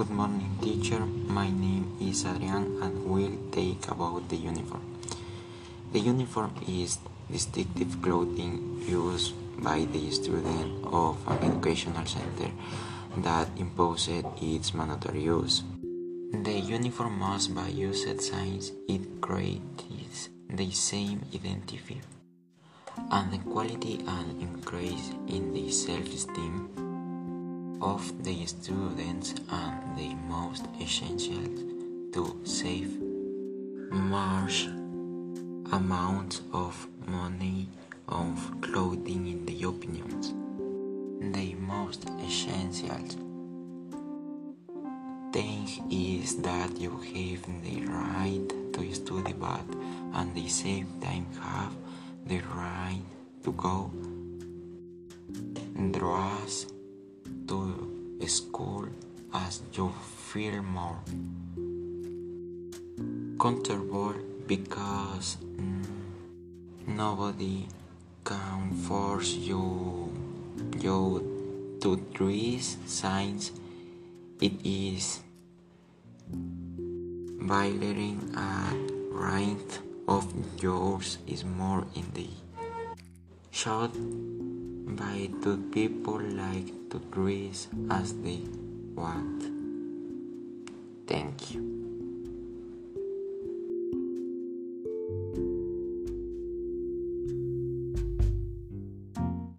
Good morning, teacher. My name is Adrian and we'll take about the uniform. The uniform is distinctive clothing used by the student of an educational center that imposes its mandatory use. The uniform must be used since it creates the same identity and the quality and increase in the self-esteem of the students and the most essential to save large amounts of money on clothing in the opinions. The most essential thing is that you have the right to study but at the same time have the right to go dress school as you feel more comfortable because mm, nobody can force you you to dress since it is violating a right of yours is more in the shot by the people like to dress as they want. Thank you.